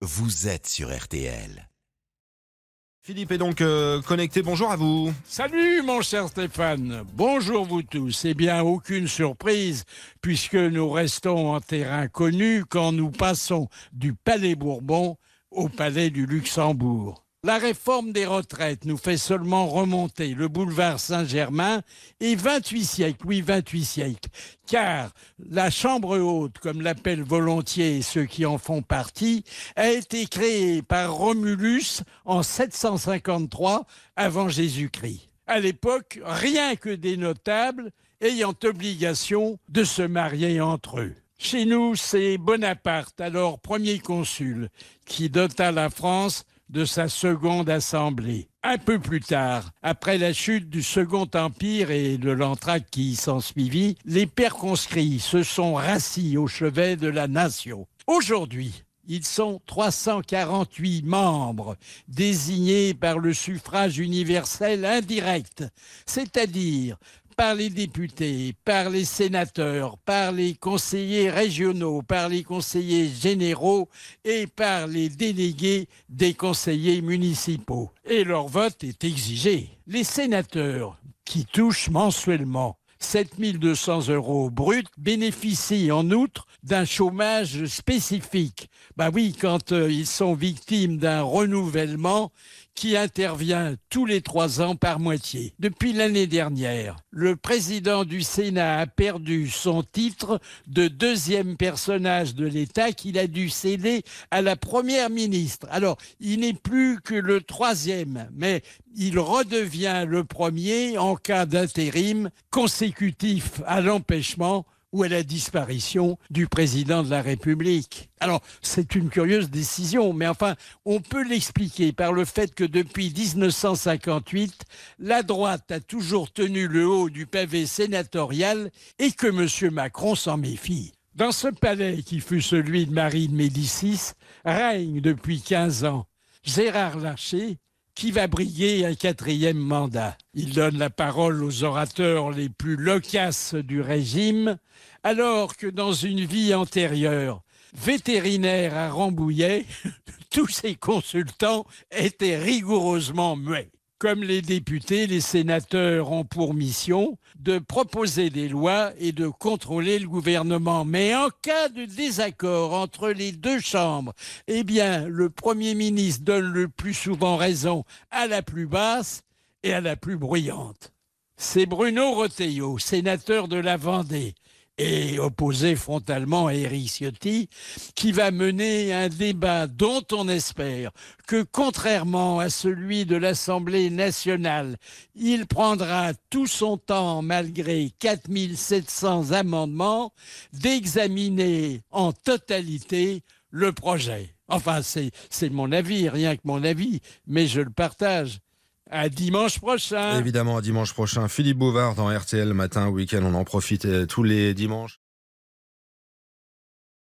vous êtes sur RTL. Philippe est donc euh, connecté, bonjour à vous. Salut mon cher Stéphane, bonjour vous tous. Eh bien, aucune surprise, puisque nous restons en terrain connu quand nous passons du Palais Bourbon au Palais du Luxembourg. La réforme des retraites nous fait seulement remonter le boulevard Saint-Germain et 28 siècles, oui 28 siècles, car la Chambre haute, comme l'appellent volontiers ceux qui en font partie, a été créée par Romulus en 753 avant Jésus-Christ. À l'époque, rien que des notables ayant obligation de se marier entre eux. Chez nous, c'est Bonaparte, alors premier consul, qui dota la France de sa seconde assemblée. Un peu plus tard, après la chute du Second Empire et de l'entraque qui s'en suivit, les pères conscrits se sont rassis au chevet de la nation. Aujourd'hui, ils sont 348 membres désignés par le suffrage universel indirect, c'est-à-dire par les députés, par les sénateurs, par les conseillers régionaux, par les conseillers généraux et par les délégués des conseillers municipaux. Et leur vote est exigé. Les sénateurs, qui touchent mensuellement 7200 euros bruts, bénéficient en outre d'un chômage spécifique. Bah oui, quand euh, ils sont victimes d'un renouvellement qui intervient tous les trois ans par moitié. Depuis l'année dernière, le président du Sénat a perdu son titre de deuxième personnage de l'État qu'il a dû céder à la première ministre. Alors, il n'est plus que le troisième, mais il redevient le premier en cas d'intérim consécutif à l'empêchement ou à la disparition du président de la République. Alors, c'est une curieuse décision, mais enfin, on peut l'expliquer par le fait que depuis 1958, la droite a toujours tenu le haut du pavé sénatorial et que M. Macron s'en méfie. Dans ce palais qui fut celui de Marie de Médicis, règne depuis 15 ans Gérard Larcher, qui va briller un quatrième mandat? Il donne la parole aux orateurs les plus loquaces du régime, alors que dans une vie antérieure, vétérinaire à Rambouillet, tous ses consultants étaient rigoureusement muets. Comme les députés, les sénateurs ont pour mission de proposer des lois et de contrôler le gouvernement. Mais en cas de désaccord entre les deux chambres, eh bien, le Premier ministre donne le plus souvent raison à la plus basse et à la plus bruyante. C'est Bruno Retailleau, sénateur de la Vendée, et opposé frontalement à Éric Ciotti, qui va mener un débat dont on espère que, contrairement à celui de l'Assemblée nationale, il prendra tout son temps, malgré 4700 amendements, d'examiner en totalité le projet. Enfin, c'est mon avis, rien que mon avis, mais je le partage. À dimanche prochain. Évidemment, à dimanche prochain. Philippe Bouvard dans RTL matin, week-end, on en profite euh, tous les dimanches.